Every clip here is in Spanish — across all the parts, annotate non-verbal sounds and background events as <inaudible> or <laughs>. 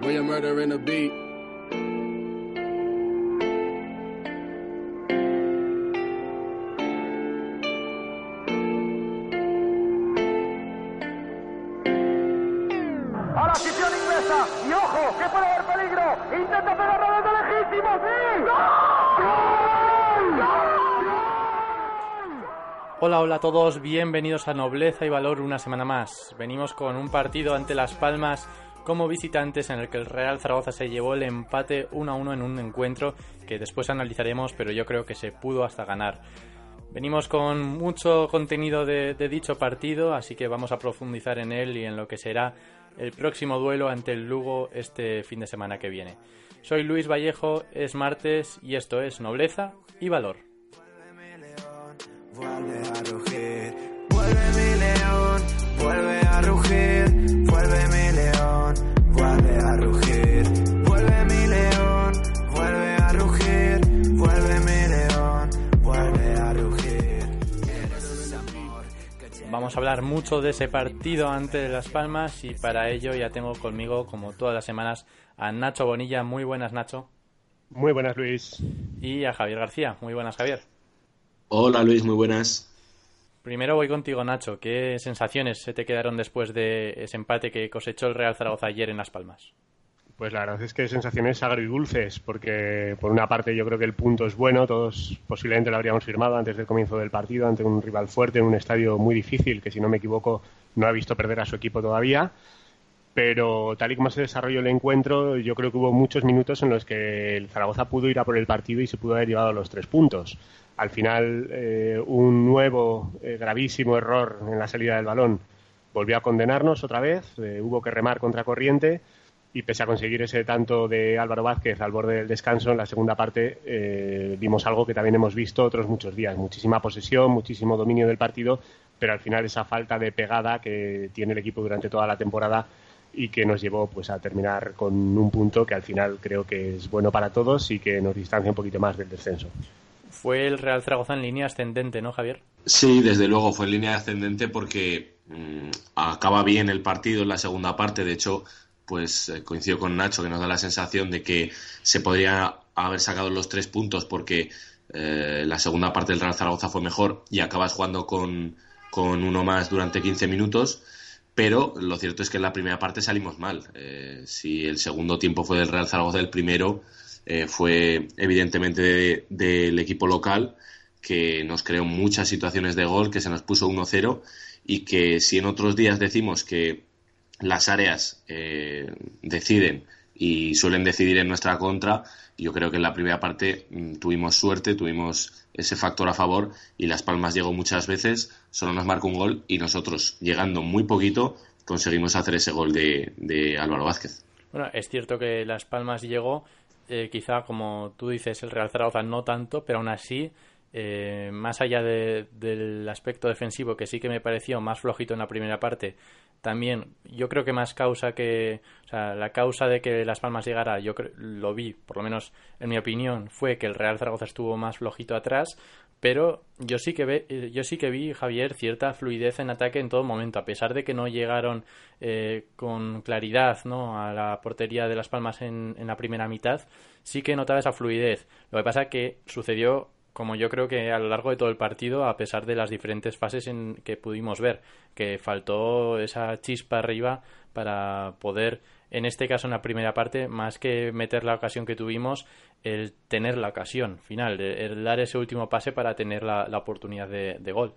When you're murdering a beat. A la afición inglesa. Y ojo, que puede haber peligro. Intenta pegar desde legítimo. ¡Sí! Hola, hola a todos, bienvenidos a Nobleza y Valor una semana más. Venimos con un partido ante Las Palmas como visitantes en el que el Real Zaragoza se llevó el empate 1 a 1 en un encuentro que después analizaremos, pero yo creo que se pudo hasta ganar. Venimos con mucho contenido de, de dicho partido, así que vamos a profundizar en él y en lo que será el próximo duelo ante el Lugo este fin de semana que viene. Soy Luis Vallejo, es martes y esto es Nobleza y Valor. Vamos a hablar mucho de ese partido ante Las Palmas y para ello ya tengo conmigo, como todas las semanas, a Nacho Bonilla. Muy buenas, Nacho. Muy buenas, Luis. Y a Javier García. Muy buenas, Javier. Hola Luis, muy buenas. Primero voy contigo, Nacho. ¿Qué sensaciones se te quedaron después de ese empate que cosechó el Real Zaragoza ayer en Las Palmas? Pues la verdad es que sensaciones agridulces, porque por una parte yo creo que el punto es bueno, todos posiblemente lo habríamos firmado antes del comienzo del partido ante un rival fuerte en un estadio muy difícil que si no me equivoco no ha visto perder a su equipo todavía. Pero tal y como se desarrolló el encuentro, yo creo que hubo muchos minutos en los que el Zaragoza pudo ir a por el partido y se pudo haber llevado los tres puntos. Al final, eh, un nuevo eh, gravísimo error en la salida del balón volvió a condenarnos otra vez. eh, hubo que remar contra corriente y pese a conseguir ese tanto de Álvaro Vázquez al borde del descanso, en la segunda parte eh, vimos algo que también hemos visto otros muchos días. Muchísima posesión, muchísimo dominio del partido, pero al final esa falta de pegada que tiene el equipo durante toda la temporada y que nos llevó pues a terminar con un punto que al final creo que es bueno para todos y que nos distancia un poquito más del descenso. Fue el Real Zaragoza en línea ascendente, ¿no, Javier? Sí, desde luego fue en línea ascendente porque mm, acaba bien el partido en la segunda parte. De hecho, pues eh, coincido con Nacho que nos da la sensación de que se podría haber sacado los tres puntos porque eh, la segunda parte del Real Zaragoza fue mejor y acabas jugando con, con uno más durante 15 minutos. Pero lo cierto es que en la primera parte salimos mal. Eh, si el segundo tiempo fue del Real Zaragoza, el primero fue evidentemente de- del equipo local que nos creó muchas situaciones de gol, que se nos puso 1-0 y que si en otros días decimos que las áreas eh, deciden y suelen decidir en nuestra contra, yo creo que en la primera parte mm, tuvimos suerte, tuvimos ese factor a favor y Las Palmas llegó muchas veces, solo nos marcó un gol y nosotros, llegando muy poquito, conseguimos hacer ese gol de, de Álvaro Vázquez. Bueno, es cierto que Las Palmas llegó, eh, quizá como tú dices, el Real Zaragoza no tanto, pero aún así, eh, más allá de- del aspecto defensivo, que sí que me pareció más flojito en la primera parte, también yo creo que más causa que, o sea, la causa de que Las Palmas llegara, yo lo vi, por lo menos en mi opinión, fue que el Real Zaragoza estuvo más flojito atrás, pero yo sí que ve, eh, yo sí que vi Javier cierta fluidez en ataque en todo momento a pesar de que no llegaron eh, con claridad ¿no? a la portería de las Palmas en, en la primera mitad sí que notaba esa fluidez lo que pasa que sucedió como yo creo que a lo largo de todo el partido a pesar de las diferentes fases en que pudimos ver que faltó esa chispa arriba para poder en este caso en la primera parte, más que meter la ocasión que tuvimos, el tener la ocasión final, el, dar ese último pase para tener la, oportunidad de, de, gol.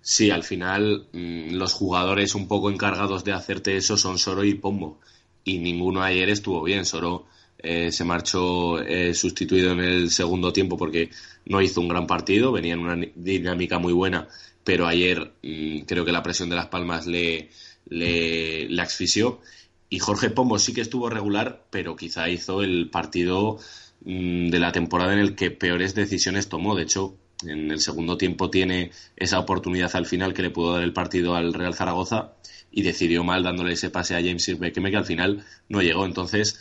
Sí, al final mmm, los jugadores un poco encargados de hacerte eso son Soro y Pombo. Y ninguno ayer estuvo bien. Soro eh, se marchó eh, sustituido en el segundo tiempo porque no hizo un gran partido, venía en una dinámica muy buena, pero ayer mmm, creo que la presión de las palmas le, le, asfixió. Y Jorge Pombo sí que estuvo regular, pero quizá hizo el partido mmm, de la temporada en el que peores decisiones tomó. De hecho, en el segundo tiempo tiene esa oportunidad al final que le pudo dar el partido al Real Zaragoza y decidió mal dándole ese pase a James Sirvekeme que al final no llegó. Entonces,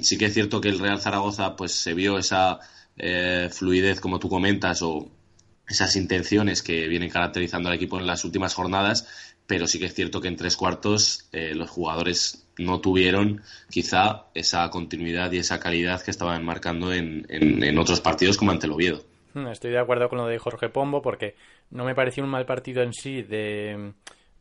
sí que es cierto que el Real Zaragoza pues se vio esa eh, fluidez, como tú comentas, o esas intenciones que vienen caracterizando al equipo en las últimas jornadas, pero sí que es cierto que en tres cuartos eh, los jugadores no tuvieron quizá esa continuidad y esa calidad que estaban marcando en, en otros partidos como ante el Oviedo. Estoy de acuerdo con lo de Jorge Pombo porque no me pareció un mal partido en sí de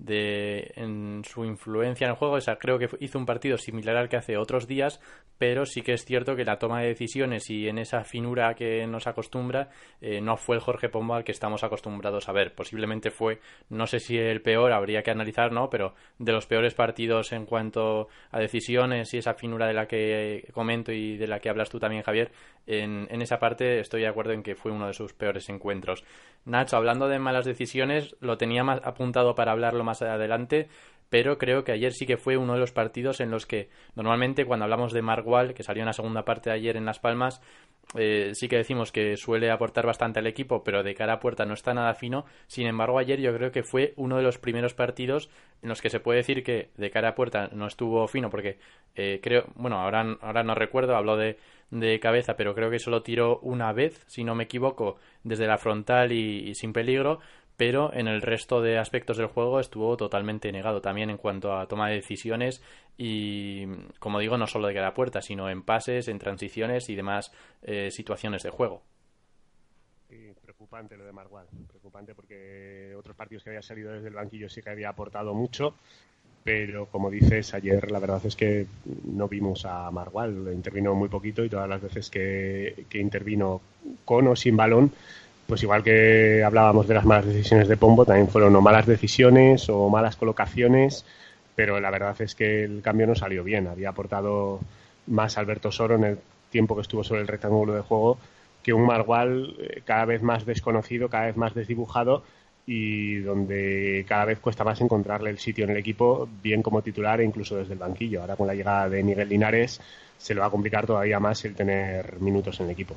de en su influencia en el juego. O creo que hizo un partido similar al que hace otros días, pero sí que es cierto que la toma de decisiones y en esa finura que nos acostumbra eh, no fue el Jorge Pombo al que estamos acostumbrados a ver. Posiblemente fue, no sé si el peor, habría que analizar, ¿no? Pero de los peores partidos en cuanto a decisiones y esa finura de la que comento y de la que hablas tú también, Javier, en, esa parte estoy de acuerdo en que fue uno de sus peores encuentros. Nacho, hablando de malas decisiones, lo tenía más apuntado para hablarlo más adelante, pero creo que ayer sí que fue uno de los partidos en los que normalmente cuando hablamos de Margual, que salió en la segunda parte de ayer en Las Palmas, eh, sí que decimos que suele aportar bastante al equipo, pero de cara a puerta no está nada fino. Sin embargo, ayer yo creo que fue uno de los primeros partidos en los que se puede decir que de cara a puerta no estuvo fino, porque eh, creo, bueno, ahora, ahora no recuerdo, hablo de, de cabeza, pero creo que solo tiró una vez, si no me equivoco, desde la frontal y, sin peligro, pero en el resto de aspectos del juego estuvo totalmente negado también en cuanto a toma de decisiones y, como digo, no solo de cara a puerta, sino en pases, en transiciones y demás eh, situaciones de juego. preocupante lo de Margual, preocupante porque otros partidos que había salido desde el banquillo sí que había aportado mucho pero como dices, ayer la verdad es que no vimos a Margual, intervino muy poquito y todas las veces que, intervino con o sin balón, pues igual que hablábamos de las malas decisiones de Pombo, también fueron o malas decisiones o malas colocaciones, pero la verdad es que el cambio no salió bien. Había aportado más Alberto Soro en el tiempo que estuvo sobre el rectángulo de juego que un Margual eh, cada vez más desconocido, cada vez más desdibujado y donde cada vez cuesta más encontrarle el sitio en el equipo, bien como titular e incluso desde el banquillo. Ahora con la llegada de Miguel Linares se le va a complicar todavía más el tener minutos en el equipo.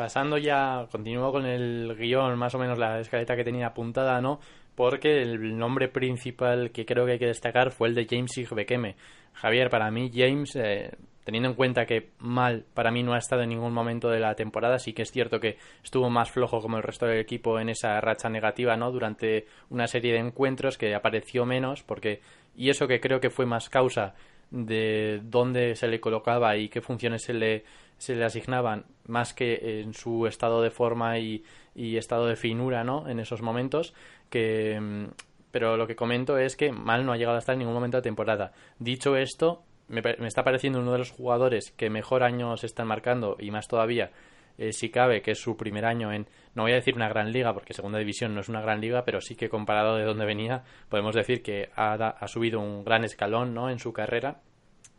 Pasando ya, continúo con el guion, más o menos la escaleta que tenía apuntada, ¿no? Porque el nombre principal que creo que hay que destacar fue el de James Bekeme. Javier, para mí James eh, teniendo en cuenta que mal para mí no ha estado en ningún momento de la temporada, sí que es cierto que estuvo más flojo como el resto del equipo en esa racha negativa, ¿no? Durante una serie de encuentros que apareció menos, porque y eso que creo que fue más causa de dónde se le colocaba y qué funciones se le se le asignaban más que en su estado de forma y, estado de finura, ¿no? En esos momentos que mm, pero lo que comento es que mal no ha llegado a estar en ningún momento de temporada. Dicho esto, me, está pareciendo uno de los jugadores que mejor año se están marcando y más todavía eh, si cabe que es su primer año en no voy a decir una gran liga porque segunda división no es una gran liga pero sí que comparado de donde venía podemos decir que ha, ha subido un gran escalón no en su carrera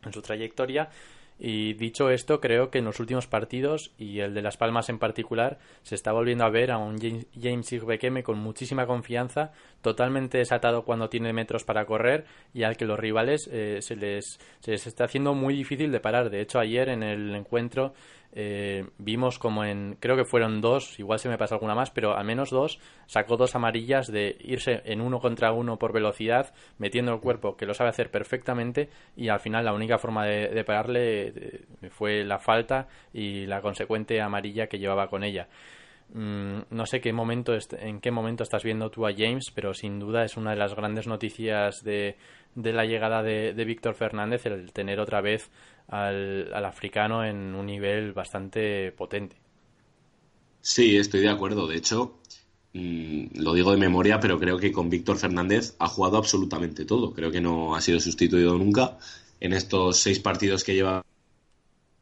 en su trayectoria y dicho esto, creo que en los últimos partidos, y el de Las Palmas en particular, se está volviendo a ver a un James Igbekeme con muchísima confianza, totalmente desatado cuando tiene metros para correr y al que los rivales eh, se, les, se les está haciendo muy difícil de parar. De hecho, ayer en el encuentro eh, vimos como en, creo que fueron dos, igual se me pasa alguna más, pero al menos dos, sacó dos amarillas de irse en uno contra uno por velocidad, metiendo el cuerpo, que lo sabe hacer perfectamente, y al final la única forma de, pararle eh, fue la falta y la consecuente amarilla que llevaba con ella. Mm, no sé qué momento en qué momento estás viendo tú a James, pero sin duda es una de las grandes noticias de, la llegada de, de Víctor Fernández el tener otra vez al, africano en un nivel bastante potente. Sí, estoy de acuerdo. De hecho, mm, lo digo de memoria, pero creo que con Víctor Fernández ha jugado absolutamente todo. Creo que no ha sido sustituido nunca en estos seis partidos que lleva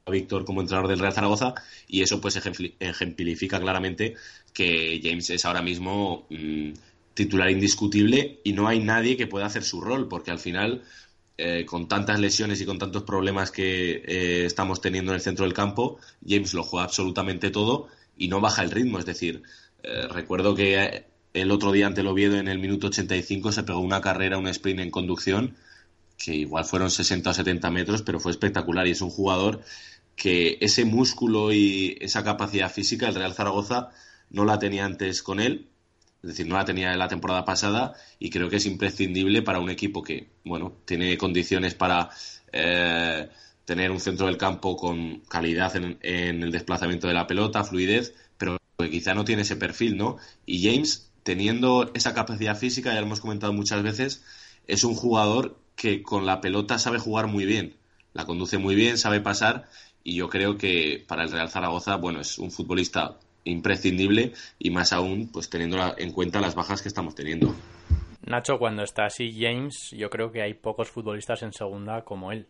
Víctor como entrenador del Real Zaragoza y eso pues ejemplifica claramente que James es ahora mismo mm, titular indiscutible y no hay nadie que pueda hacer su rol porque al final eh, con tantas lesiones y con tantos problemas que eh, estamos teniendo en el centro del campo, James lo juega absolutamente todo y no baja el ritmo. Es decir, eh, recuerdo que el otro día ante el Oviedo en el minuto 85 se pegó una carrera, un sprint en conducción, que igual fueron 60 o 70 metros, pero fue espectacular y es un jugador que ese músculo y esa capacidad física el Real Zaragoza no la tenía antes con él es decir, no la tenía en la temporada pasada y creo que es imprescindible para un equipo que, bueno, tiene condiciones para eh, tener un centro del campo con calidad en, el desplazamiento de la pelota, fluidez, pero que quizá no tiene ese perfil, ¿no? Y James, teniendo esa capacidad física, ya lo hemos comentado muchas veces, es un jugador que con la pelota sabe jugar muy bien. La conduce muy bien, sabe pasar y yo creo que para el Real Zaragoza, bueno, es un futbolista imprescindible y más aún pues teniendo en cuenta las bajas que estamos teniendo. Nacho, cuando está así James, yo creo que hay pocos futbolistas en segunda como él.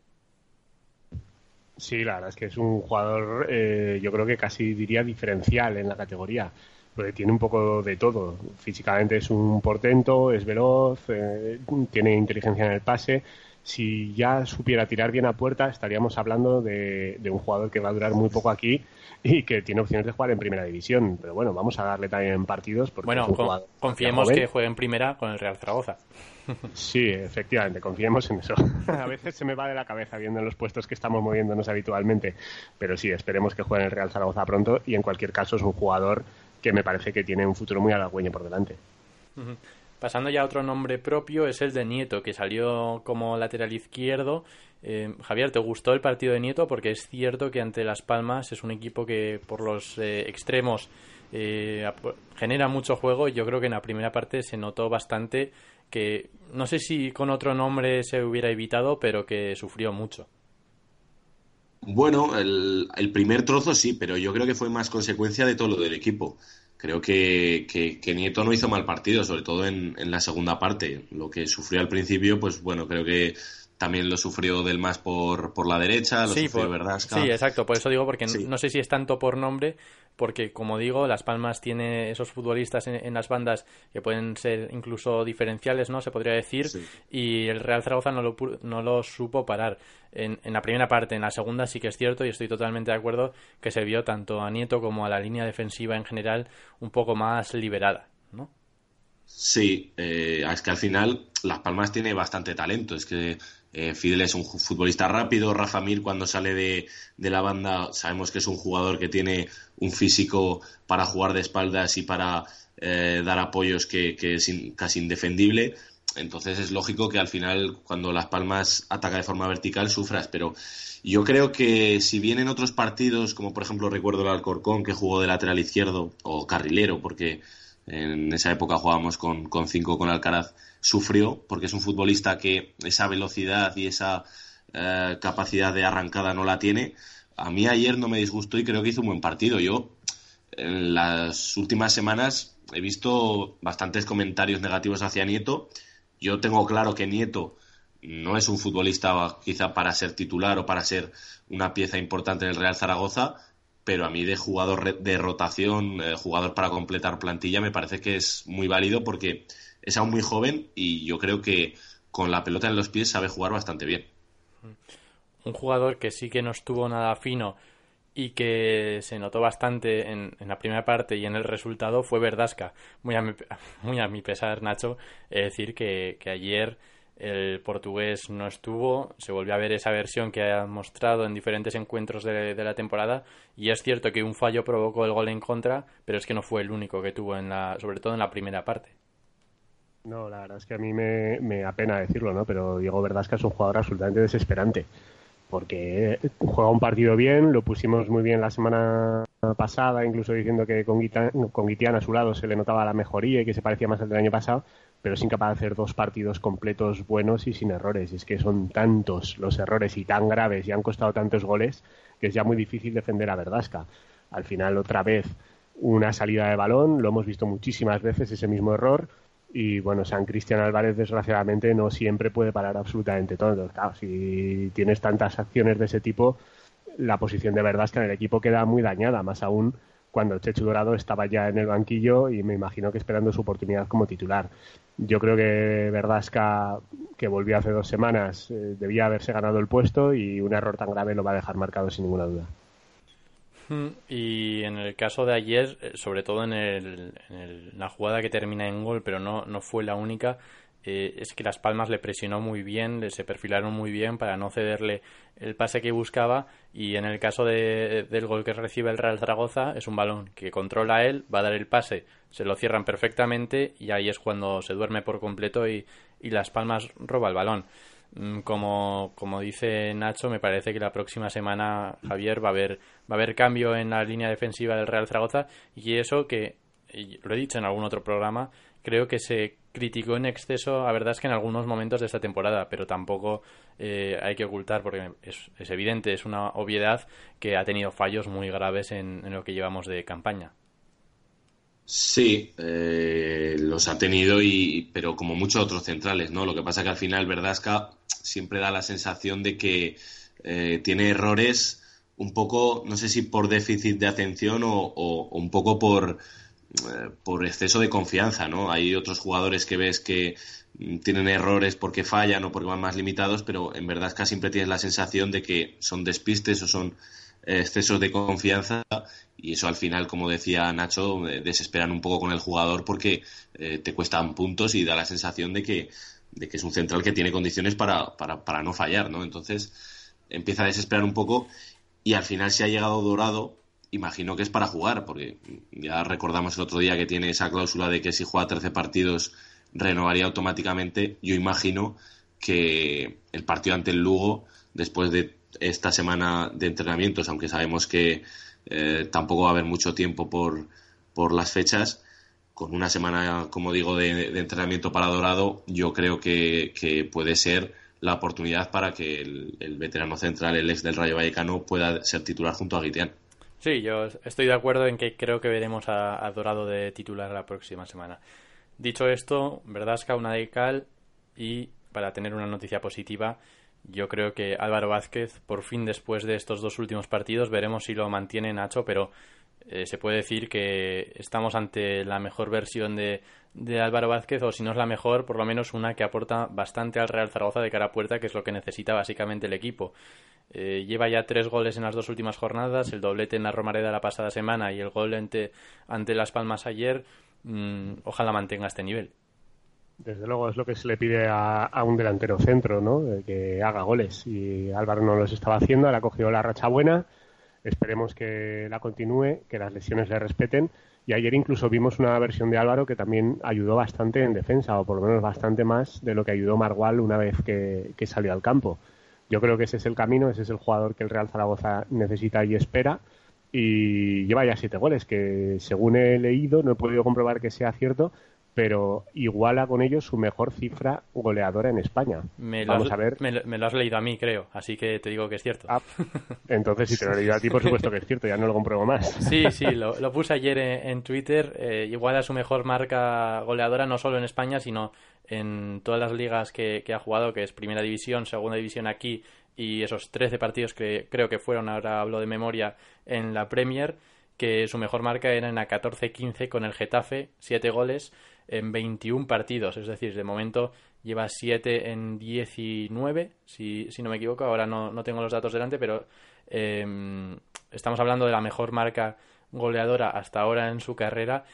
Sí, la verdad es que es un jugador, eh, yo creo que casi diría diferencial en la categoría, porque tiene un poco de todo. Físicamente es un portento, es veloz, eh, tiene inteligencia en el pase. Si ya supiera tirar bien a puerta, estaríamos hablando de, de un jugador que va a durar muy poco aquí y que tiene opciones de jugar en primera división. Pero bueno, vamos a darle también partidos. Porque bueno, confiemos que juegue en primera con el Real Zaragoza. <laughs> Sí, efectivamente, confiemos en eso. <laughs> a veces se me va de la cabeza viendo los puestos que estamos moviéndonos habitualmente, pero sí, esperemos que juegue en el Real Zaragoza pronto y en cualquier caso es un jugador que me parece que tiene un futuro muy halagüeño por delante. Pasando ya a otro nombre propio, es el de Nieto, que salió como lateral izquierdo. Eh, Javier, ¿te gustó el partido de Nieto? Porque es cierto que ante Las Palmas es un equipo que por los eh, extremos eh, genera mucho juego y yo creo que en la primera parte se notó bastante que no sé si con otro nombre se hubiera evitado, pero que sufrió mucho. Bueno, el, primer trozo sí, pero yo creo que fue más consecuencia de todo lo del equipo. Creo que, que, Nieto no hizo mal partido, sobre todo en, en, la segunda parte. Lo que sufrió al principio, pues bueno, creo que también lo sufrió del más por, por la derecha, lo sufrió Verdasca. Sí, exacto, por eso digo, porque no sé si es tanto por nombre, porque como digo, Las Palmas tiene esos futbolistas en, las bandas que pueden ser incluso diferenciales, ¿no? Se podría decir, y el Real Zaragoza no lo, no lo supo parar en, en, la primera parte, en la segunda sí que es cierto y estoy totalmente de acuerdo que se vio tanto a Nieto como a la línea defensiva en general un poco más liberada, ¿no? Sí, eh, es que al final Las Palmas tiene bastante talento, es que eh, Fidel es un futbolista rápido. Rafa Mir, cuando sale de, la banda, sabemos que es un jugador que tiene un físico para jugar de espaldas y para eh, dar apoyos que, es casi indefendible. Entonces es lógico que al final, cuando Las Palmas ataca de forma vertical, sufras. Pero yo creo que si bien en otros partidos, como por ejemplo recuerdo el Alcorcón, que jugó de lateral izquierdo o carrilero, porque en esa época jugábamos con, con cinco con Alcaraz, sufrió, porque es un futbolista que esa velocidad y esa eh, capacidad de arrancada no la tiene. A mí ayer no me disgustó y creo que hizo un buen partido. Yo en las últimas semanas he visto bastantes comentarios negativos hacia Nieto. Yo tengo claro que Nieto no es un futbolista quizá para ser titular o para ser una pieza importante en el Real Zaragoza, pero a mí de jugador de rotación, eh, jugador para completar plantilla, me parece que es muy válido porque es aún muy joven y yo creo que con la pelota en los pies sabe jugar bastante bien. Un jugador que sí que no estuvo nada fino y que se notó bastante en, la primera parte y en el resultado fue Verdasca. Muy a mi, <laughs> muy a mi pesar, Nacho, es decir que, ayer el portugués no estuvo, se volvió a ver esa versión que ha mostrado en diferentes encuentros de, la temporada y es cierto que un fallo provocó el gol en contra, pero es que no fue el único que tuvo en la, sobre todo en la primera parte. No, la verdad es que a mí me, me apena decirlo, ¿no? Pero Diego Verdasca es un jugador absolutamente desesperante. Porque juega un partido bien, lo pusimos muy bien la semana pasada, incluso diciendo que con, con Guitián a su lado se le notaba la mejoría y que se parecía más al del año pasado, pero es incapaz de hacer dos partidos completos buenos y sin errores. Es que son tantos los errores y tan graves y han costado tantos goles que es ya muy difícil defender a Verdasca. Al final, otra vez, una salida de balón, lo hemos visto muchísimas veces ese mismo error y bueno, San Cristian Álvarez desgraciadamente no siempre puede parar absolutamente todo. Claro, si tienes tantas acciones de ese tipo, la posición de Verdasca en el equipo queda muy dañada, más aún cuando Chechu Dorado estaba ya en el banquillo y me imagino que esperando su oportunidad como titular. Yo creo que Verdasca, que volvió hace dos semanas, eh, debía haberse ganado el puesto y un error tan grave lo va a dejar marcado sin ninguna duda. Y en el caso de ayer, eh, sobre todo en, el, en la jugada que termina en gol, pero no, no fue la única, eh, es que Las Palmas le presionó muy bien, se perfilaron muy bien para no cederle el pase que buscaba y en el caso de, del gol que recibe el Real Zaragoza es un balón que controla él, va a dar el pase, se lo cierran perfectamente y ahí es cuando se duerme por completo y, y Las Palmas roba el balón. Mm, como, como dice Nacho, me parece que la próxima semana, Javier, va a haber, va a haber cambio en la línea defensiva del Real Zaragoza y eso que, lo he dicho en algún otro programa, creo que se criticó en exceso, la verdad es que en algunos momentos de esta temporada, pero tampoco eh, hay que ocultar, porque es, es, evidente, es una obviedad que ha tenido fallos muy graves en, lo que llevamos de campaña. Sí, eh, los ha tenido, y, pero como muchos otros centrales, ¿no? Lo que pasa que al final Verdasca siempre da la sensación de que eh, tiene errores un poco, no sé si por déficit de atención o, un poco por, por exceso de confianza, ¿no? Hay otros jugadores que ves que mm, tienen errores porque fallan o porque van más limitados, pero en verdad casi siempre tienes la sensación de que son despistes o son eh, excesos de confianza y eso al final, como decía Nacho, eh, desesperan un poco con el jugador porque eh, te cuestan puntos y da la sensación de que, de que es un central que tiene condiciones para, para, para no fallar, ¿no? Entonces empieza a desesperar un poco y al final se ha llegado dorado imagino que es para jugar, porque ya recordamos el otro día que tiene esa cláusula de que si juega 13 partidos renovaría automáticamente. Yo imagino que el partido ante el Lugo, después de esta semana de entrenamientos, aunque sabemos que eh, tampoco va a haber mucho tiempo por, por las fechas, con una semana, como digo, de, entrenamiento para Dorado, yo creo que, que, puede ser la oportunidad para que el, el, veterano central, el ex del Rayo Vallecano, pueda ser titular junto a Guitián. Sí, yo estoy de acuerdo en que creo que veremos a, Dorado de titular la próxima semana. Dicho esto, Verdasca una de cal y para tener una noticia positiva, yo creo que Álvaro Vázquez, por fin después de estos dos últimos partidos, veremos si lo mantiene Nacho, pero eh, se puede decir que estamos ante la mejor versión de, de, Álvaro Vázquez, o si no es la mejor, por lo menos una que aporta bastante al Real Zaragoza de cara a puerta, que es lo que necesita básicamente el equipo. Eh, lleva ya tres goles en las dos últimas jornadas, el doblete en la Romareda la pasada semana y el gol ante, ante Las Palmas ayer. Mm, ojalá mantenga este nivel. Desde luego es lo que se le pide a, a un delantero centro, ¿no? que haga goles. Y Álvaro no los estaba haciendo, ahora ha cogido la racha buena. Esperemos que la continúe, que las lesiones le respeten. Y ayer incluso vimos una versión de Álvaro que también ayudó bastante en defensa, o por lo menos bastante más de lo que ayudó Margual una vez que, que salió al campo. Yo creo que ese es el camino, ese es el jugador que el Real Zaragoza necesita y espera. Y lleva ya siete goles, que según he leído, no he podido comprobar que sea cierto, pero iguala con ellos su mejor cifra goleadora en España. Me lo, Vamos has, a ver. Me, me, lo has leído a mí, creo, así que te digo que es cierto. Ah, entonces, si te lo he leído a ti, por supuesto que es cierto, ya no lo compruebo más. Sí, sí, lo, lo puse ayer en, en Twitter. Eh, iguala su mejor marca goleadora no solo en España, sino en todas las ligas que, que ha jugado, que es Primera División, Segunda División aquí y esos 13 partidos que creo que fueron, ahora hablo de memoria, en la Premier, que su mejor marca era en la 14-15 con el Getafe, 7 goles en 21 partidos, es decir, de momento lleva 7 en 19, si, si no me equivoco, ahora no, no tengo los datos delante, pero eh, estamos hablando de la mejor marca goleadora hasta ahora en su carrera,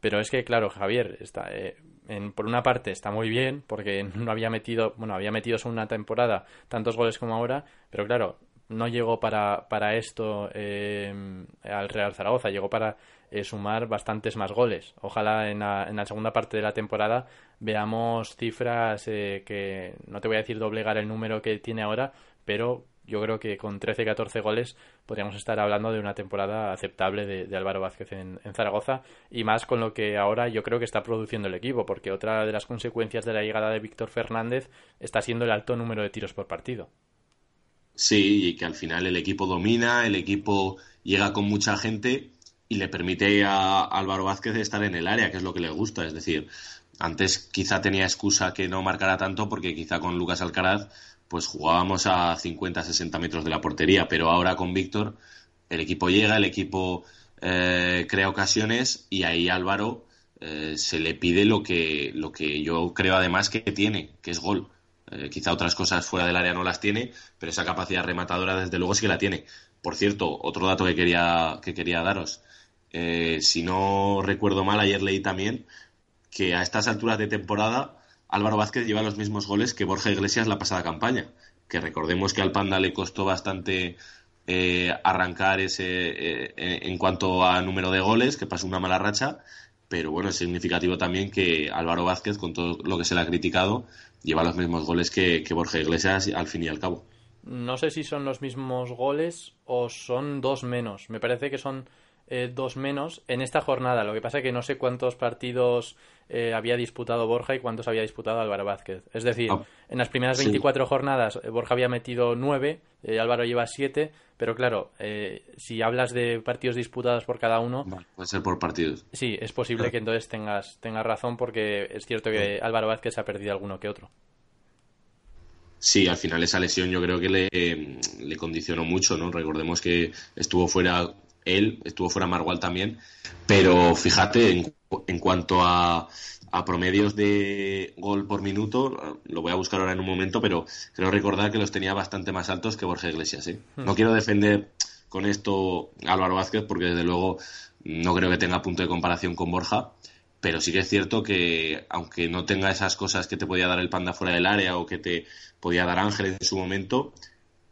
pero es que, claro, Javier, está, eh, en, por una parte está muy bien, porque no había metido, bueno, había metido en una temporada tantos goles como ahora, pero claro, no llegó para, para esto eh, al Real Zaragoza, llegó para sumar bastantes más goles. Ojalá en la, en la, segunda parte de la temporada veamos cifras eh, que no te voy a decir doblegar el número que tiene ahora, pero yo creo que con 13-14 goles podríamos estar hablando de una temporada aceptable de, Álvaro Vázquez en, Zaragoza y más con lo que ahora yo creo que está produciendo el equipo, porque otra de las consecuencias de la llegada de Víctor Fernández está siendo el alto número de tiros por partido. Sí, y que al final el equipo domina, el equipo llega con mucha gente y le permite a Álvaro Vázquez estar en el área, que es lo que le gusta. Es decir, antes quizá tenía excusa que no marcara tanto porque quizá con Lucas Alcaraz pues jugábamos a 50, 60 metros de la portería, pero ahora con Víctor el equipo llega, el equipo eh, crea ocasiones y ahí Álvaro eh, se le pide lo que, lo que yo creo además que tiene, que es gol. Eh, quizá otras cosas fuera del área no las tiene, pero esa capacidad rematadora desde luego sí que la tiene. Por cierto, otro dato que quería, que quería daros. Eh, si no recuerdo mal, ayer leí también que a estas alturas de temporada Álvaro Vázquez lleva los mismos goles que Borja Iglesias la pasada campaña. Que recordemos que al Panda le costó bastante eh, arrancar ese eh, en cuanto a número de goles, que pasó una mala racha. Pero bueno, es significativo también que Álvaro Vázquez, con todo lo que se le ha criticado, lleva los mismos goles que, que Borja Iglesias al fin y al cabo. No sé si son los mismos goles o son dos menos. Me parece que son eh, dos menos en esta jornada. Lo que pasa es que no sé cuántos partidos eh, había disputado Borja y cuántos había disputado Álvaro Vázquez. Es decir, Ah, en las primeras sí. 24 jornadas eh, Borja había metido 9, Álvaro lleva 7, pero claro, eh, si hablas de partidos disputados por cada uno, puede ser por partidos. sí, es posible que entonces tengas, tengas razón porque es cierto que Álvaro Vázquez ha perdido alguno que otro. Sí, al final esa lesión yo creo que le, le condicionó mucho, ¿no? Recordemos que estuvo fuera él, estuvo fuera Margual también, pero fíjate, en, en cuanto a, a promedios de gol por minuto, lo voy a buscar ahora en un momento, pero creo recordar que los tenía bastante más altos que Borja Iglesias, ¿eh? No quiero defender con esto a Álvaro Vázquez porque desde luego no creo que tenga punto de comparación con Borja, pero sí que es cierto que aunque no tenga esas cosas que te podía dar el panda fuera del área o que te podía dar Ángel en su momento,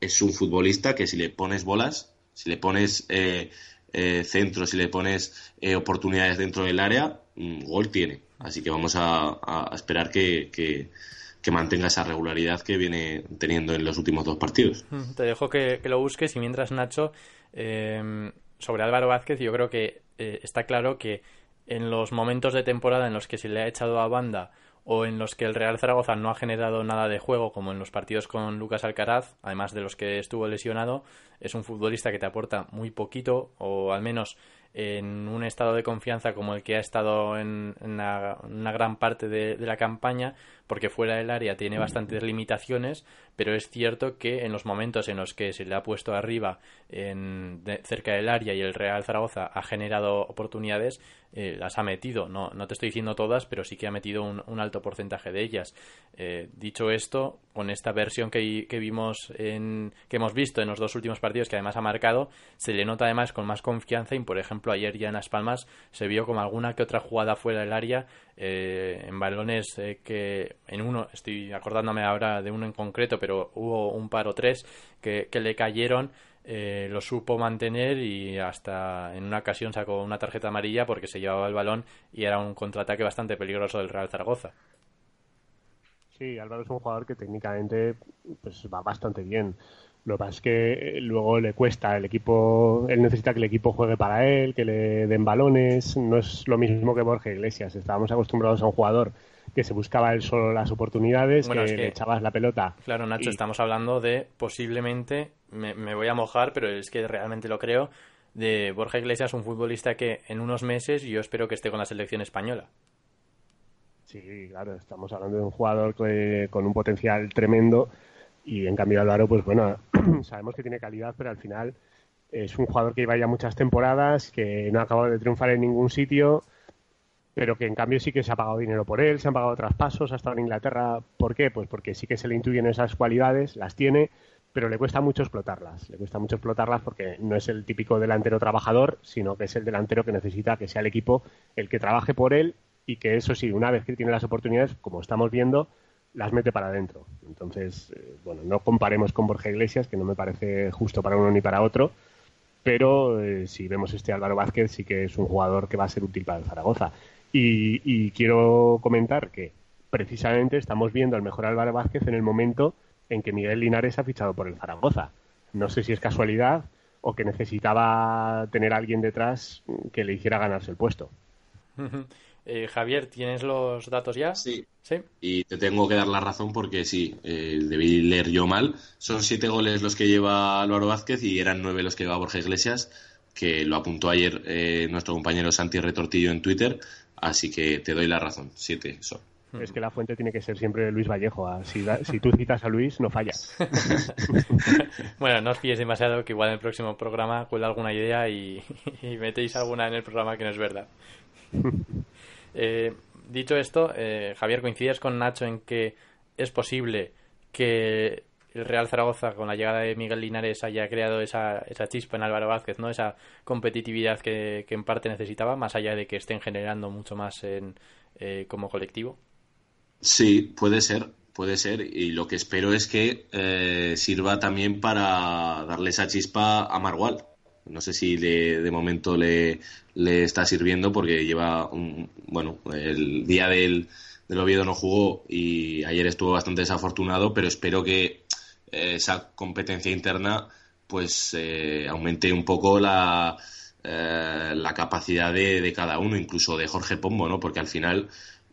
es un futbolista que si le pones bolas, si le pones eh, eh, centros, si le pones eh, oportunidades dentro del área, mm, gol tiene. Así que vamos a, esperar que, mantenga esa regularidad que viene teniendo en los últimos dos partidos. Mm, Te dejo que, que lo busques y mientras Nacho, eh, sobre Álvaro Vázquez, yo creo que eh, está claro que en los momentos de temporada en los que se le ha echado a banda o en los que el Real Zaragoza no ha generado nada de juego, como en los partidos con Lucas Alcaraz, además de los que estuvo lesionado, es un futbolista que te aporta muy poquito, o al menos en un estado de confianza como el que ha estado en, una, una gran parte de, de la campaña, porque fuera del área tiene bastantes limitaciones, pero es cierto que en los momentos en los que se le ha puesto arriba en, de- cerca del área y el Real Zaragoza ha generado oportunidades, eh, las ha metido. No, no te estoy diciendo todas, pero sí que ha metido un, alto porcentaje de ellas. Eh, dicho esto, con esta versión que, que vimos en, que hemos visto en los dos últimos partidos, que además ha marcado, se le nota además con más confianza y, por ejemplo, ayer ya en Las Palmas se vio como alguna que otra jugada fuera del área eh, en balones eh, que en uno, estoy acordándome ahora de uno en concreto, pero hubo un par o tres que, que le cayeron, eh, lo supo mantener y hasta en una ocasión sacó una tarjeta amarilla porque se llevaba el balón y era un contraataque bastante peligroso del Real Zaragoza. Sí, Álvaro es un jugador que técnicamente pues va bastante bien. Lo que pasa es que eh, luego le cuesta, el equipo, él necesita que el equipo juegue para él, que le den balones, no es lo mismo que Borja Iglesias. Estábamos acostumbrados a un jugador que se buscaba él solo las oportunidades, Bueno, que, es que- le echabas la pelota. Claro, Nacho, Y- estamos hablando de posiblemente, me, me voy a mojar, pero es que realmente lo creo, de Borja Iglesias, un futbolista que en unos meses yo espero que esté con la selección española. Sí, claro, estamos hablando de un jugador que- con un potencial tremendo y en cambio Álvaro, pues bueno, <clears throat> sabemos que tiene calidad, pero al final es un jugador que lleva ya muchas temporadas, que no ha acabado de triunfar en ningún sitio, pero que en cambio sí que se ha pagado dinero por él, se han pagado traspasos, ha estado en Inglaterra. ¿Por qué? Pues porque sí que se le intuyen esas cualidades, las tiene, pero le cuesta mucho explotarlas. Le cuesta mucho explotarlas porque no es el típico delantero trabajador, sino que es el delantero que necesita que sea el equipo el que trabaje por él y que eso sí, una vez que tiene las oportunidades, como estamos viendo, las mete para adentro. Entonces, eh, bueno, no comparemos con Borja Iglesias, que no me parece justo para uno ni para otro, pero eh, si vemos este Álvaro Vázquez, sí que es un jugador que va a ser útil para el Zaragoza. Y, y quiero comentar que precisamente estamos viendo al mejor Álvaro Vázquez en el momento en que Miguel Linares ha fichado por el Zaragoza. No sé si es casualidad o que necesitaba tener a alguien detrás que le hiciera ganarse el puesto. Eh, Javier, ¿tienes los datos ya? Sí. ¿Sí? Y te tengo que dar la razón porque sí, eh, debí leer yo mal. Son siete goles los que lleva Álvaro Vázquez y eran nueve los que lleva Borja Iglesias, que lo apuntó ayer eh, nuestro compañero Santi Retortillo en Twitter. Así que te doy la razón, siete son. Es que la fuente tiene que ser siempre Luis Vallejo. Ah, Si, da- si tú citas a Luis, no falla. <laughs> bueno, no os fíes demasiado, que igual en el próximo programa cuela alguna idea y, <laughs> y metéis alguna en el programa que no es verdad. <laughs> Eh, dicho esto, eh, Javier, ¿coincides con Nacho en que es posible que el Real Zaragoza, con la llegada de Miguel Linares, haya creado esa, esa chispa en Álvaro Vázquez, ¿no? esa competitividad que, que en parte necesitaba, más allá de que estén generando mucho más en, eh, como colectivo? Sí, puede ser, puede ser. Y lo que espero es que eh, sirva también para darle esa chispa a Margual. No sé si le- de momento le, le está sirviendo porque lleva un, bueno, el día del, del Oviedo no jugó y ayer estuvo bastante desafortunado, pero espero que eh, esa competencia interna pues eh, aumente un poco la, eh, la capacidad de, de, cada uno, incluso de Jorge Pombo, ¿no? Porque al final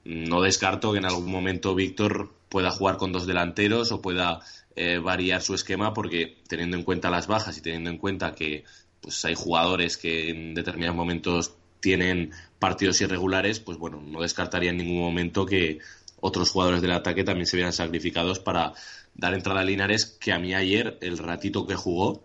no descarto que en algún momento Víctor pueda jugar con dos delanteros o pueda eh, variar su esquema porque teniendo en cuenta las bajas y teniendo en cuenta que pues hay jugadores que en determinados momentos tienen partidos irregulares, pues bueno, no descartaría en ningún momento que otros jugadores del ataque también se vieran sacrificados para dar entrada a Linares, que a mí ayer, el ratito que jugó,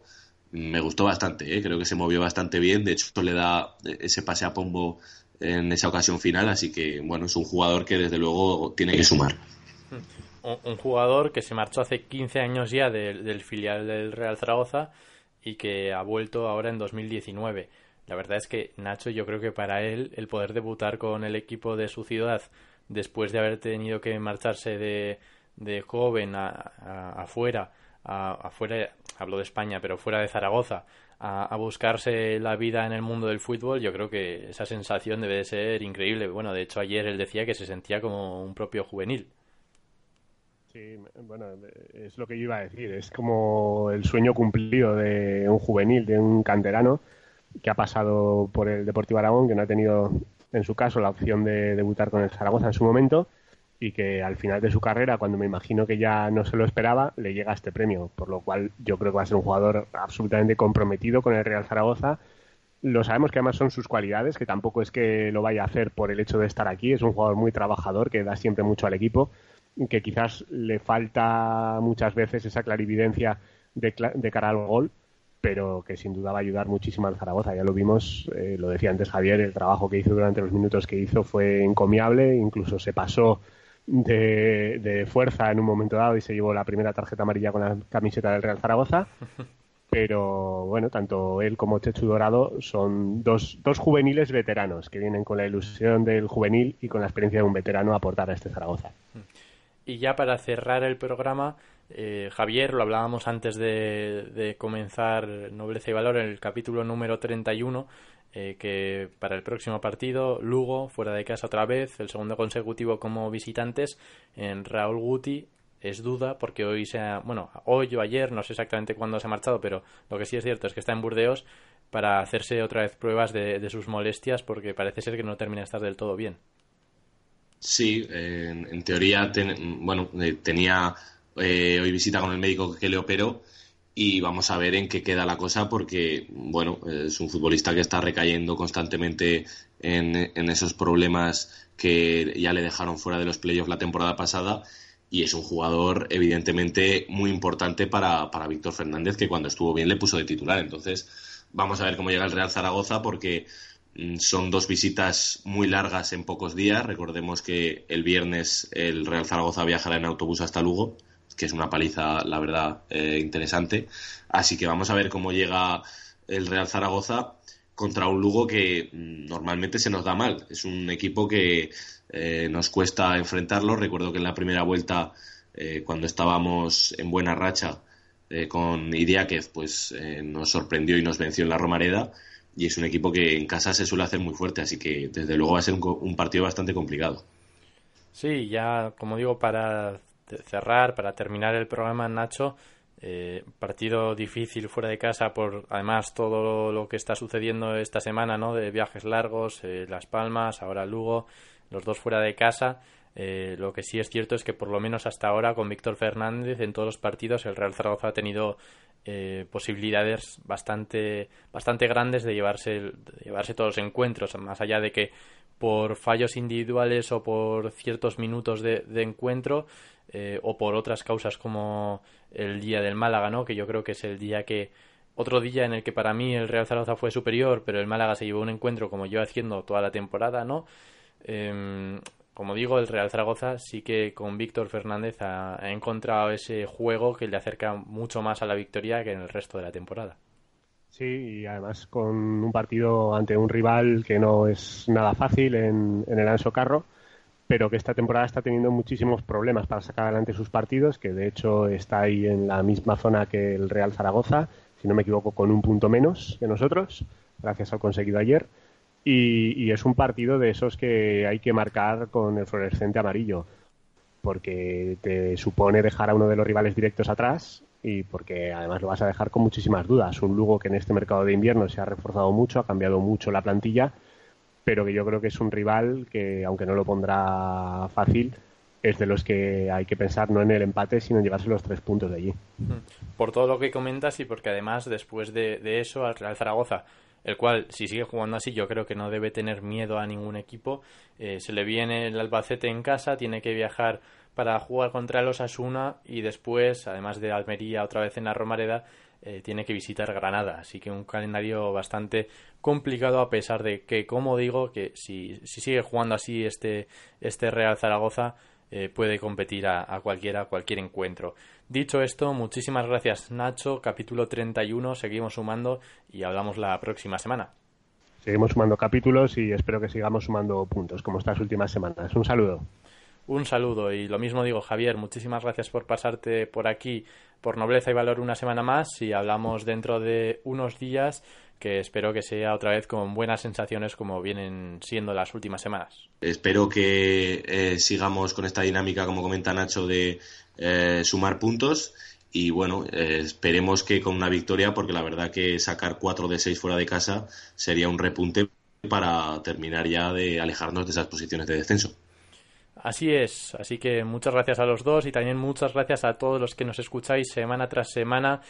me gustó bastante, ¿eh? creo que se movió bastante bien, de hecho le da ese pase a Pombo en esa ocasión final, así que bueno, es un jugador que desde luego tiene que sumar un, jugador que se marchó hace 15 años ya del filial del Real Zaragoza y que ha vuelto ahora en 2019. La verdad es que Nacho, yo creo que para él el poder debutar con el equipo de su ciudad después de haber tenido que marcharse de, de joven a, afuera, afuera, hablo de España, pero fuera de Zaragoza, a, buscarse la vida en el mundo del fútbol, yo creo que esa sensación debe de ser increíble. Bueno, de hecho ayer él decía que se sentía como un propio juvenil. Sí, bueno, es lo que yo iba a decir. Es como el sueño cumplido de un juvenil, de un canterano que ha pasado por el Deportivo Aragón, que no ha tenido, en su caso, la opción de debutar con el Zaragoza en su momento y que al final de su carrera, cuando me imagino que ya no se lo esperaba, le llega este premio. Por lo cual yo creo que va a ser un jugador absolutamente comprometido con el Real Zaragoza. Lo sabemos que además son sus cualidades, que tampoco es que lo vaya a hacer por el hecho de estar aquí. Es un jugador muy trabajador que da siempre mucho al equipo que quizás le falta muchas veces esa clarividencia de, de, cara al gol, pero que sin duda va a ayudar muchísimo al Zaragoza. Ya lo vimos, eh, lo decía antes Javier, el trabajo que hizo durante los minutos que hizo fue encomiable, incluso se pasó de, de, fuerza en un momento dado y se llevó la primera tarjeta amarilla con la camiseta del Real Zaragoza. <laughs> Pero bueno, tanto él como Chechu Dorado son dos, dos juveniles veteranos que vienen con la ilusión del juvenil y con la experiencia de un veterano a aportar a este Zaragoza. Y ya para cerrar el programa, eh, Javier, lo hablábamos antes de, comenzar Nobleza y Valor en el capítulo número 31, eh, que para el próximo partido, Lugo, fuera de casa otra vez, el segundo consecutivo como visitantes, en Raúl Guti, es duda porque hoy se ha, bueno, hoy o ayer, no sé exactamente cuándo se ha marchado, pero lo que sí es cierto es que está en Burdeos para hacerse otra vez pruebas de, sus molestias porque parece ser que no termina de estar del todo bien. Sí, en, teoría, bueno, eh, tenía eh, hoy visita con el médico que le operó y vamos a ver en qué queda la cosa porque, bueno, es un futbolista que está recayendo constantemente en, en esos problemas que ya le dejaron fuera de los playoffs la temporada pasada y es un jugador evidentemente muy importante para, para Víctor Fernández que cuando estuvo bien le puso de titular. Entonces, vamos a ver cómo llega el Real Zaragoza porque Mm, son dos visitas muy largas en pocos días. Recordemos que el viernes el Real Zaragoza viajará en autobús hasta Lugo, que es una paliza, la verdad, eh, interesante. Así que vamos a ver cómo llega el Real Zaragoza contra un Lugo que mm, normalmente se nos da mal. Es un equipo que eh, nos cuesta enfrentarlo. Recuerdo que en la primera vuelta, eh, cuando estábamos en buena racha con Idiáquez, pues nos sorprendió y nos venció en la Romareda y es un equipo que en casa se suele hacer muy fuerte, así que desde luego va a ser un, partido bastante complicado. Sí, ya como digo, para cerrar, para terminar el programa, Nacho, eh, partido difícil fuera de casa por además todo lo que está sucediendo esta semana, ¿no? De viajes largos, eh, Las Palmas, ahora Lugo, los dos fuera de casa. Eh, lo que sí es cierto es que por lo menos hasta ahora con Víctor Fernández en todos los partidos el Real Zaragoza ha tenido eh, posibilidades bastante, bastante grandes de llevarse, llevarse todos los encuentros, más allá de que por fallos individuales o por ciertos minutos de, encuentro eh, o por otras causas como el día del Málaga, ¿no? que yo creo que es el día que otro día en el que para mí el Real Zaragoza fue superior, pero el Málaga se llevó un encuentro como yo haciendo toda la temporada, ¿no? Em, como digo, el Real Zaragoza sí que con Víctor Fernández ha, encontrado ese juego que le acerca mucho más a la victoria que en el resto de la temporada. Sí, y además con un partido ante un rival que no es nada fácil en, el Anso Carro, pero que esta temporada está teniendo muchísimos problemas para sacar adelante sus partidos, que de hecho está ahí en la misma zona que el Real Zaragoza, si no me equivoco, con un punto menos que nosotros, gracias al conseguido ayer. Y, es un partido de esos que hay que marcar con el fluorescente amarillo, porque te supone dejar a uno de los rivales directos atrás y porque además lo vas a dejar con muchísimas dudas. Un Lugo que en este mercado de invierno se ha reforzado mucho, ha cambiado mucho la plantilla, pero que yo creo que es un rival que, aunque no lo pondrá fácil, es de los que hay que pensar no en el empate, sino en llevarse los tres puntos de allí. Por todo lo que comentas y porque además después de, eso al Real Zaragoza, el cual si sigue jugando así yo creo que no debe tener miedo a ningún equipo, eh, se le viene el Albacete en casa, tiene que viajar para jugar contra los Asuna y después, además de Almería otra vez en la Romareda, eh, tiene que visitar Granada. Así que un calendario bastante complicado a pesar de que, como digo, que si, si sigue jugando así este, este Real Zaragoza, eh, puede competir a, a, cualquiera, cualquier encuentro. Dicho esto, muchísimas gracias Nacho, capítulo 31, seguimos sumando y hablamos la próxima semana. Seguimos sumando capítulos y espero que sigamos sumando puntos como estas últimas semanas. Un saludo. Un saludo y lo mismo digo Javier, muchísimas gracias por pasarte por aquí por nobleza y valor una semana más y hablamos dentro de unos días que espero que sea otra vez con buenas sensaciones como vienen siendo las últimas semanas. Espero que eh, sigamos con esta dinámica, como comenta Nacho, de eh, sumar puntos y bueno, eh, esperemos que con una victoria, porque la verdad que sacar 4 de 6 fuera de casa sería un repunte para terminar ya de alejarnos de esas posiciones de descenso. Así es, así que muchas gracias a los dos y también muchas gracias a todos los que nos escucháis semana tras semana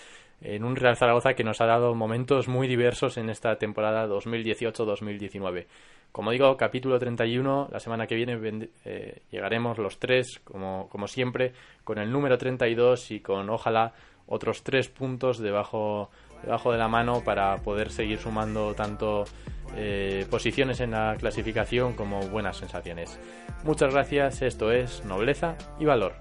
en un Real Zaragoza que nos ha dado momentos muy diversos en esta temporada 2018-2019. Como digo, capítulo 31, la semana que viene eh, llegaremos los tres, como, como siempre, con el número 32 y con ojalá otros tres puntos debajo, debajo de la mano para poder seguir sumando tanto eh, posiciones en la clasificación como buenas sensaciones. Muchas gracias, esto es Nobleza y Valor.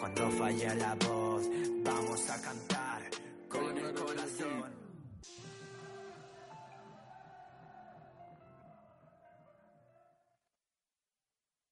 Cuando falle la voz, vamos a cantar con el corazón.